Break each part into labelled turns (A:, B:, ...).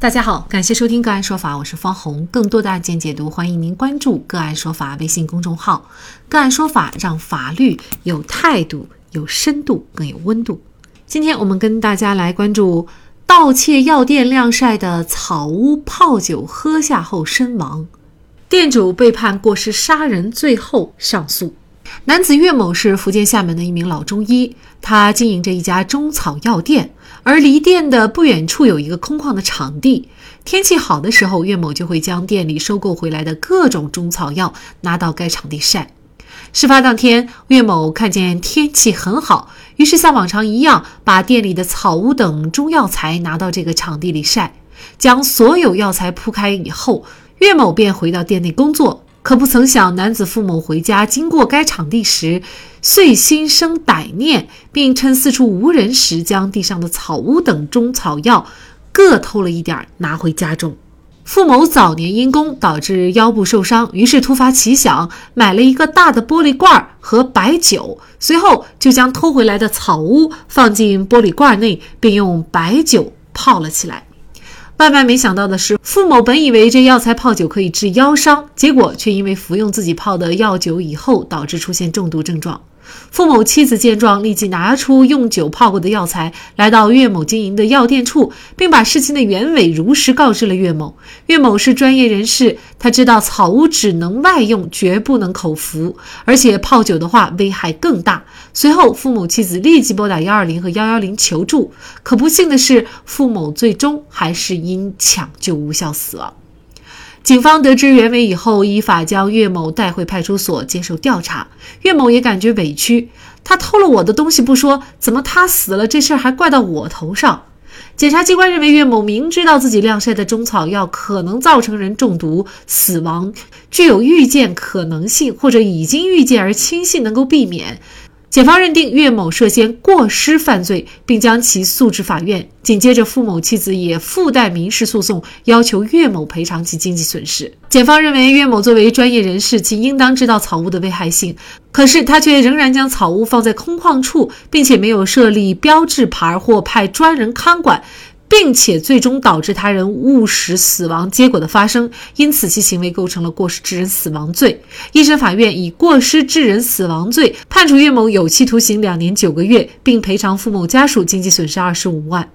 A: 大家好，感谢收听个案说法，我是方红。更多的案件解读，欢迎您关注个案说法微信公众号。个案说法让法律有态度、有深度、更有温度。今天我们跟大家来关注盗窃药店晾晒的草屋泡酒喝下后身亡，店主被判过失杀人罪后上诉。男子岳某是福建厦门的一名老中医，他经营着一家中草药店。而离店的不远处有一个空旷的场地，天气好的时候，岳某就会将店里收购回来的各种中草药拿到该场地晒。事发当天，岳某看见天气很好，于是像往常一样，把店里的草屋等中药材拿到这个场地里晒。将所有药材铺开以后，岳某便回到店内工作。可不曾想，男子傅某回家经过该场地时，遂心生歹念，并趁四处无人时，将地上的草屋等中草药各偷了一点拿回家中。傅某早年因公导致腰部受伤，于是突发奇想，买了一个大的玻璃罐和白酒，随后就将偷回来的草屋放进玻璃罐内，并用白酒泡了起来。万万没想到的是，傅某本以为这药材泡酒可以治腰伤，结果却因为服用自己泡的药酒以后，导致出现中毒症状。傅某妻子见状，立即拿出用酒泡过的药材，来到岳某经营的药店处，并把事情的原委如实告知了岳某。岳某是专业人士，他知道草屋只能外用，绝不能口服，而且泡酒的话危害更大。随后，傅某妻子立即拨打幺二零和幺幺零求助，可不幸的是，傅某最终还是因抢救无效死亡。警方得知原委以后，依法将岳某带回派出所接受调查。岳某也感觉委屈，他偷了我的东西不说，怎么他死了这事儿还怪到我头上？检察机关认为，岳某明知道自己晾晒的中草药可能造成人中毒死亡，具有预见可能性，或者已经预见而轻信能够避免。检方认定岳某涉嫌过失犯罪，并将其诉至法院。紧接着，付某妻子也附带民事诉讼，要求岳某赔偿其经济损失。检方认为，岳某作为专业人士，其应当知道草屋的危害性，可是他却仍然将草屋放在空旷处，并且没有设立标志牌或派专人看管。并且最终导致他人误食死亡结果的发生，因此其行为构成了过失致人死亡罪。一审法院以过失致人死亡罪判处岳某有期徒刑两年九个月，并赔偿付某家属经济损失二十五万。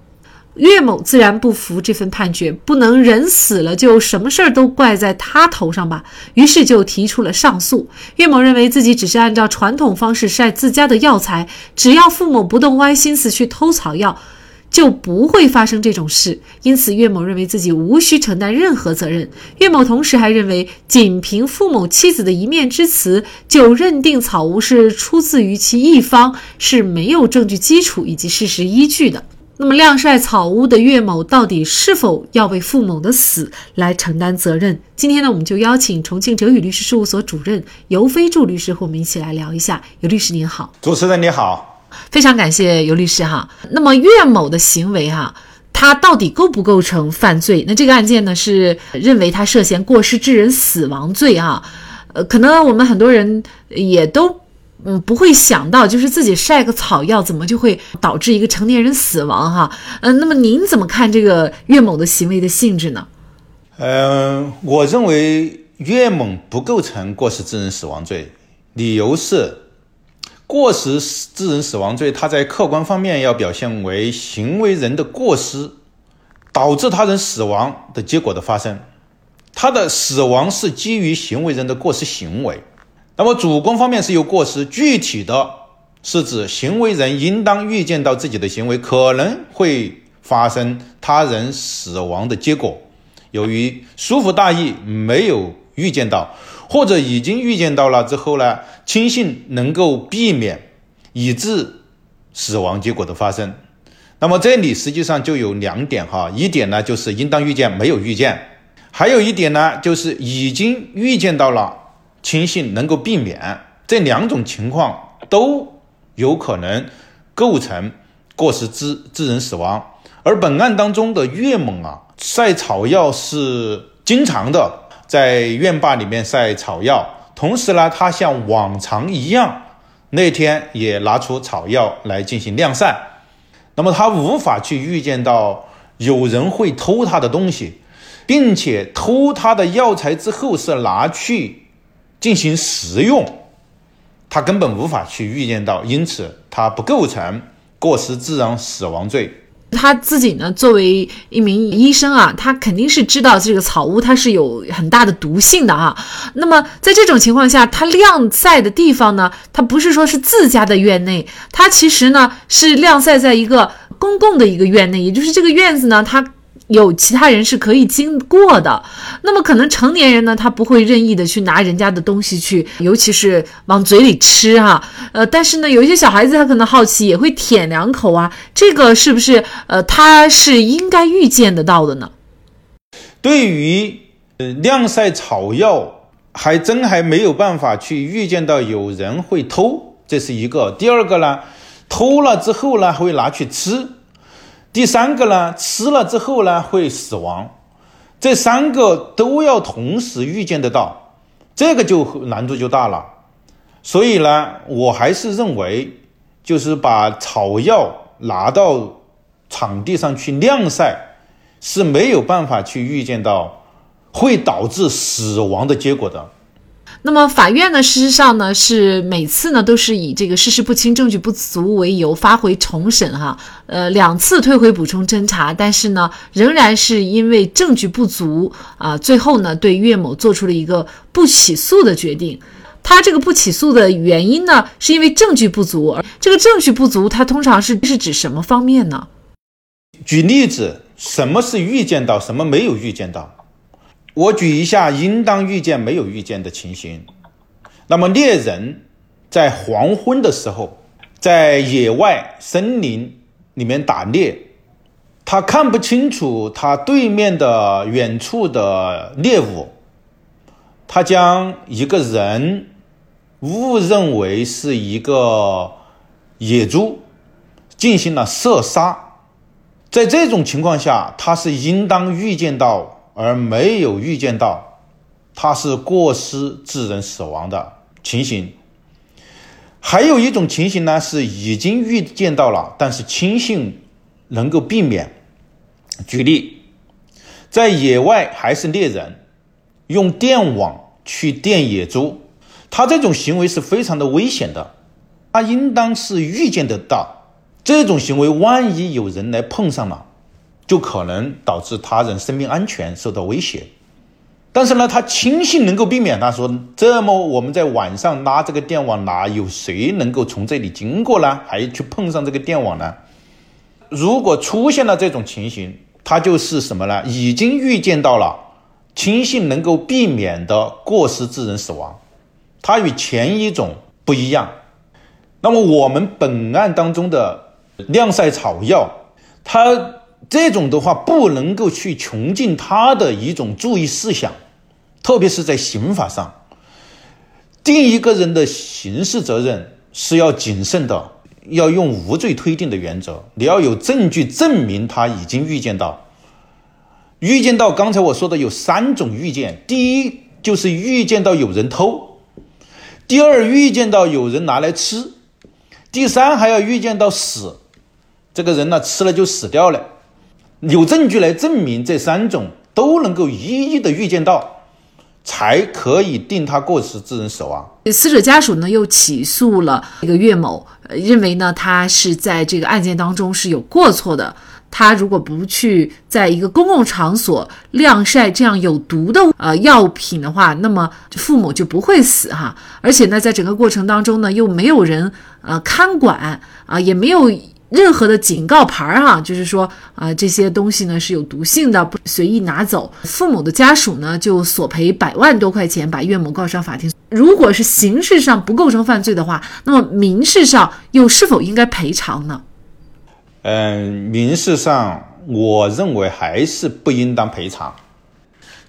A: 岳某自然不服这份判决，不能人死了就什么事儿都怪在他头上吧，于是就提出了上诉。岳某认为自己只是按照传统方式晒自家的药材，只要傅某不动歪心思去偷草药。就不会发生这种事，因此岳某认为自己无需承担任何责任。岳某同时还认为，仅凭傅某妻子的一面之词就认定草屋是出自于其一方是没有证据基础以及事实依据的。那么，晾晒草屋的岳某到底是否要为傅某的死来承担责任？今天呢，我们就邀请重庆哲宇律师事务所主任尤飞柱律师和我们一起来聊一下。尤律师您好，
B: 主持人你好。
A: 非常感谢尤律师哈。那么岳某的行为哈，他到底构不构成犯罪？那这个案件呢是认为他涉嫌过失致人死亡罪啊。呃，可能我们很多人也都嗯不会想到，就是自己晒个草药怎么就会导致一个成年人死亡哈？嗯，那么您怎么看这个岳某的行为的性质呢？
B: 嗯，我认为岳某不构成过失致人死亡罪，理由是。过失致人死亡罪，它在客观方面要表现为行为人的过失导致他人死亡的结果的发生，他的死亡是基于行为人的过失行为。那么主观方面是有过失，具体的是指行为人应当预见到自己的行为可能会发生他人死亡的结果，由于疏忽大意没有预见到。或者已经预见到了之后呢，轻信能够避免以致死亡结果的发生。那么这里实际上就有两点哈，一点呢就是应当预见没有预见，还有一点呢就是已经预见到了轻信能够避免，这两种情况都有可能构成过失致致人死亡。而本案当中的岳某啊，晒草药是经常的。在院坝里面晒草药，同时呢，他像往常一样，那天也拿出草药来进行晾晒。那么他无法去预见到有人会偷他的东西，并且偷他的药材之后是拿去进行食用，他根本无法去预见到，因此他不构成过失致人死亡罪。
A: 他自己呢，作为一名医生啊，他肯定是知道这个草乌它是有很大的毒性的啊。那么在这种情况下，他晾晒的地方呢，他不是说是自家的院内，他其实呢是晾晒在一个公共的一个院内，也就是这个院子呢，它。有其他人是可以经过的，那么可能成年人呢，他不会任意的去拿人家的东西去，尤其是往嘴里吃哈。呃，但是呢，有一些小孩子他可能好奇，也会舔两口啊。这个是不是呃，他是应该预见得到的呢？
B: 对于呃晾晒草药，还真还没有办法去预见到有人会偷，这是一个。第二个呢，偷了之后呢，会拿去吃。第三个呢，吃了之后呢会死亡，这三个都要同时预见得到，这个就难度就大了。所以呢，我还是认为，就是把草药拿到场地上去晾晒，是没有办法去预见到会导致死亡的结果的。
A: 那么法院呢，事实上呢是每次呢都是以这个事实不清、证据不足为由发回重审哈，呃两次退回补充侦查，但是呢仍然是因为证据不足啊，最后呢对岳某做出了一个不起诉的决定。他这个不起诉的原因呢，是因为证据不足。而这个证据不足，它通常是是指什么方面呢？
B: 举例子，什么是预见到，什么没有预见到？我举一下应当预见没有预见的情形。那么猎人在黄昏的时候，在野外森林里面打猎，他看不清楚他对面的远处的猎物，他将一个人误认为是一个野猪，进行了射杀。在这种情况下，他是应当预见到。而没有预见到，他是过失致人死亡的情形。还有一种情形呢，是已经预见到了，但是轻信能够避免。举例，在野外还是猎人，用电网去电野猪，他这种行为是非常的危险的，他应当是预见得到这种行为，万一有人来碰上了。就可能导致他人生命安全受到威胁，但是呢，他轻信能够避免。他说：“这么我们在晚上拉这个电网，哪有谁能够从这里经过呢？还去碰上这个电网呢？如果出现了这种情形，他就是什么呢？已经预见到了轻信能够避免的过失致人死亡，它与前一种不一样。那么我们本案当中的晾晒草药，它。这种的话不能够去穷尽他的一种注意事项，特别是在刑法上，定一个人的刑事责任是要谨慎的，要用无罪推定的原则。你要有证据证明他已经预见到，预见到刚才我说的有三种预见：第一就是预见到有人偷；第二预见到有人拿来吃；第三还要预见到死，这个人呢吃了就死掉了。有证据来证明这三种都能够一一的预见到，才可以定他过失致人死亡。
A: 死者家属呢又起诉了这个岳某，认为呢他是在这个案件当中是有过错的。他如果不去在一个公共场所晾晒这样有毒的呃药品的话，那么父母就不会死哈。而且呢，在整个过程当中呢，又没有人呃看管啊，也没有。任何的警告牌儿哈，就是说啊，这些东西呢是有毒性的，不随意拿走。父母的家属呢就索赔百万多块钱，把岳母告上法庭。如果是刑事上不构成犯罪的话，那么民事上又是否应该赔偿呢？
B: 嗯，民事上我认为还是不应当赔偿。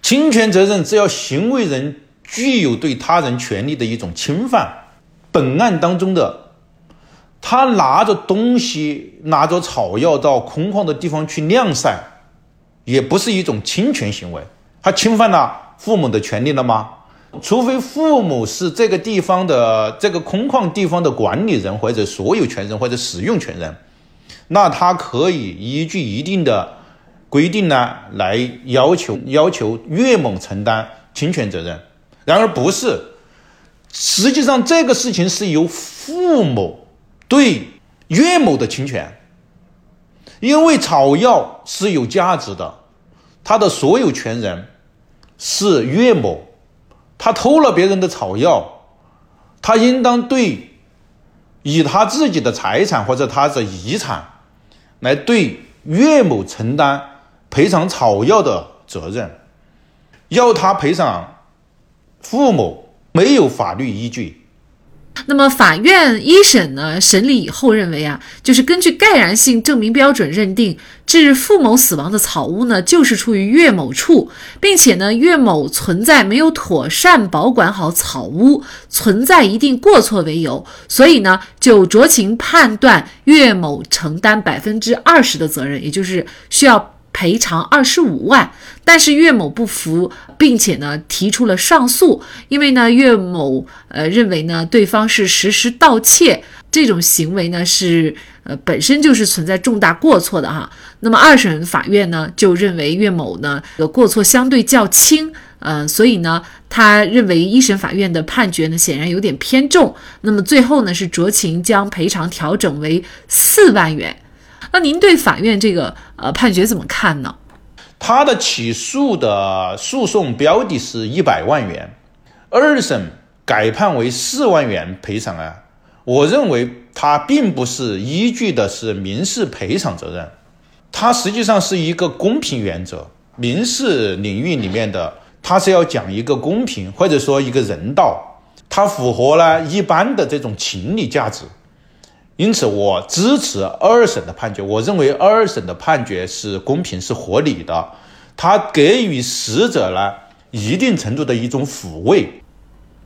B: 侵权责任只要行为人具有对他人权利的一种侵犯，本案当中的。他拿着东西，拿着草药到空旷的地方去晾晒，也不是一种侵权行为。他侵犯了父母的权利了吗？除非父母是这个地方的这个空旷地方的管理人或者所有权人或者使用权人，那他可以依据一定的规定呢来要求要求岳某承担侵权责任。然而不是，实际上这个事情是由父母对岳某的侵权，因为草药是有价值的，他的所有权人是岳某，他偷了别人的草药，他应当对以他自己的财产或者他的遗产来对岳某承担赔偿草药的责任，要他赔偿。傅某没有法律依据。
A: 那么法院一审呢审理以后认为啊，就是根据盖然性证明标准认定，致付某死亡的草屋呢就是出于岳某处，并且呢岳某存在没有妥善保管好草屋，存在一定过错为由，所以呢就酌情判断岳某承担百分之二十的责任，也就是需要。赔偿二十五万，但是岳某不服，并且呢提出了上诉。因为呢岳某呃认为呢对方是实施盗窃这种行为呢是呃本身就是存在重大过错的哈。那么二审法院呢就认为岳某呢的过错相对较轻，呃所以呢他认为一审法院的判决呢显然有点偏重。那么最后呢是酌情将赔偿调整为四万元。那您对法院这个呃判决怎么看呢？
B: 他的起诉的诉讼标的是一百万元，二审改判为四万元赔偿啊。我认为他并不是依据的是民事赔偿责任，它实际上是一个公平原则。民事领域里面的，它是要讲一个公平或者说一个人道，它符合了一般的这种情理价值。因此，我支持二审的判决。我认为二审的判决是公平、是合理的，他给予死者了一定程度的一种抚慰。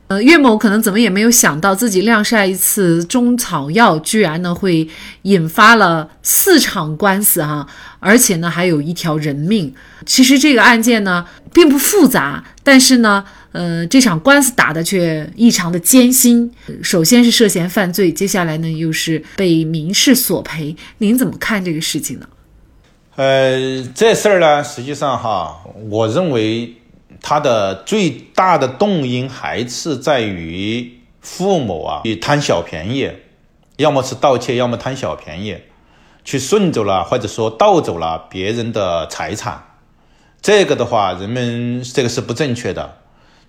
A: 呃，岳某可能怎么也没有想到，自己晾晒一次中草药，居然呢会引发了四场官司哈，而且呢还有一条人命。其实这个案件呢并不复杂，但是呢。呃，这场官司打的却异常的艰辛。首先是涉嫌犯罪，接下来呢又是被民事索赔。您怎么看这个事情呢？
B: 呃，这事儿呢，实际上哈，我认为他的最大的动因还是在于父母啊，贪小便宜，要么是盗窃，要么贪小便宜，去顺走了或者说盗走了别人的财产。这个的话，人们这个是不正确的。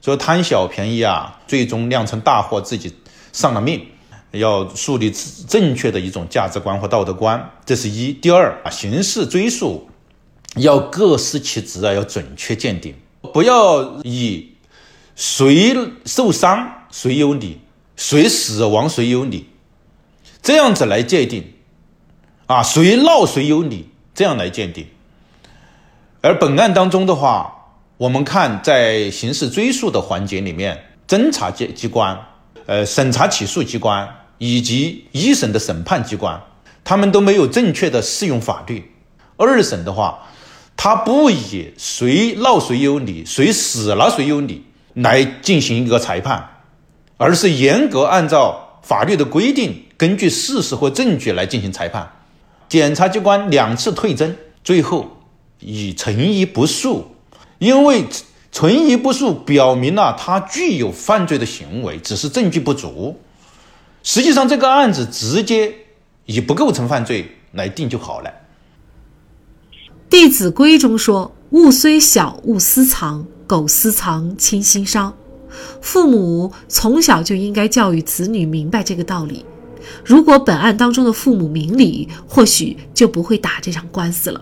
B: 说贪小便宜啊，最终酿成大祸，自己丧了命。要树立正确的一种价值观和道德观，这是一。第二啊，刑事追诉要各司其职啊，要准确鉴定，不要以谁受伤谁有理，谁死亡谁有理，这样子来界定啊，谁闹谁有理，这样来鉴定。而本案当中的话。我们看，在刑事追诉的环节里面，侦查机机关、呃审查起诉机关以及一审的审判机关，他们都没有正确的适用法律。二审的话，他不以谁闹谁有理，谁死了谁有理来进行一个裁判，而是严格按照法律的规定，根据事实和证据来进行裁判。检察机关两次退侦，最后以存疑不诉。因为存疑不诉，表明了他具有犯罪的行为，只是证据不足。实际上，这个案子直接以不构成犯罪来定就好了。
A: 《弟子规》中说：“物虽小，勿私藏；苟私藏，亲心伤。”父母从小就应该教育子女明白这个道理。如果本案当中的父母明理，或许就不会打这场官司了。